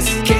this. Can't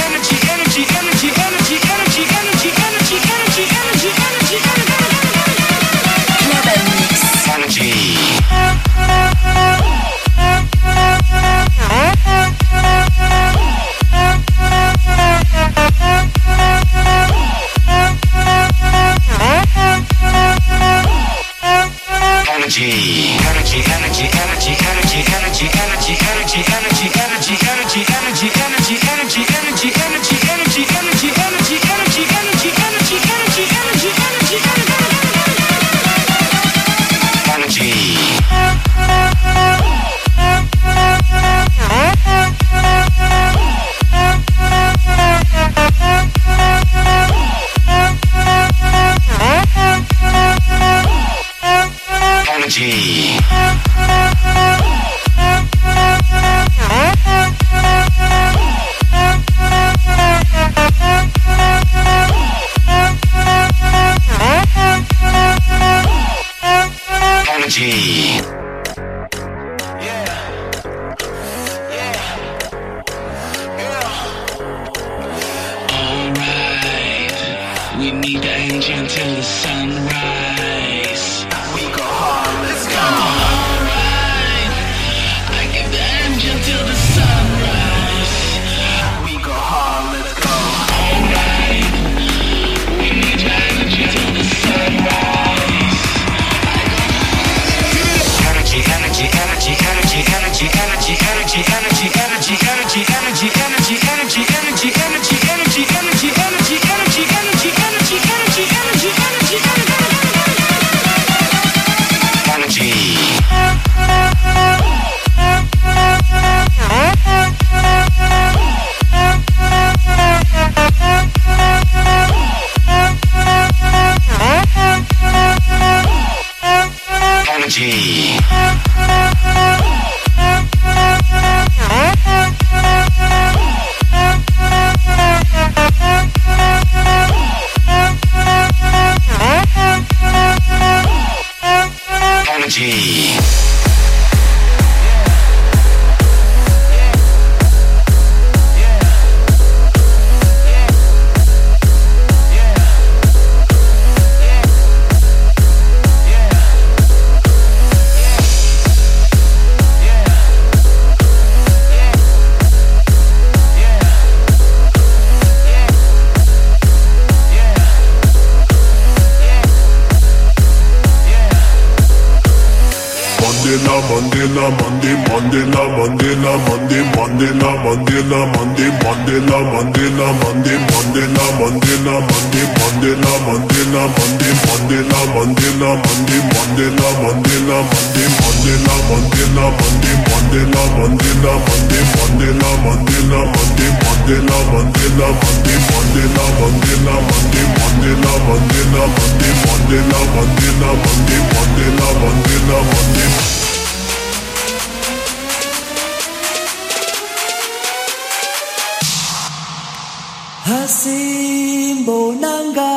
hasimbonanga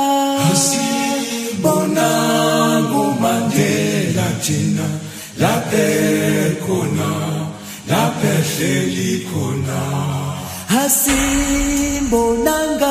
hasimbonango mandela thina labekhona labehleli khona hasimbonanga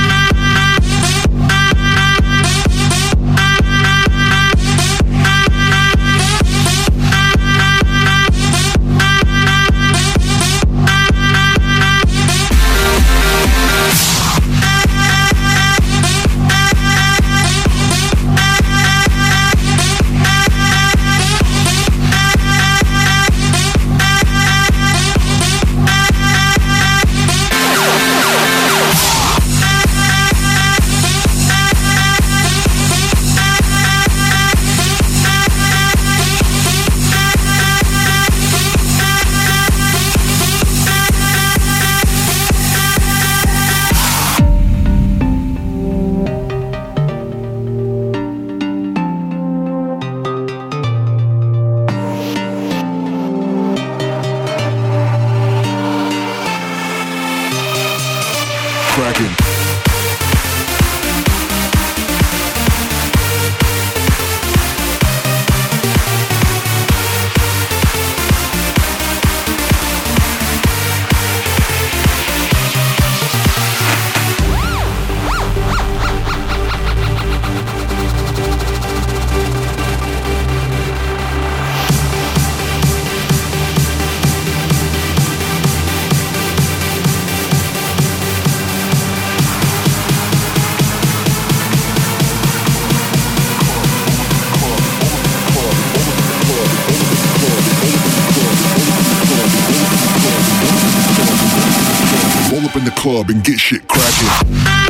And get shit cracking.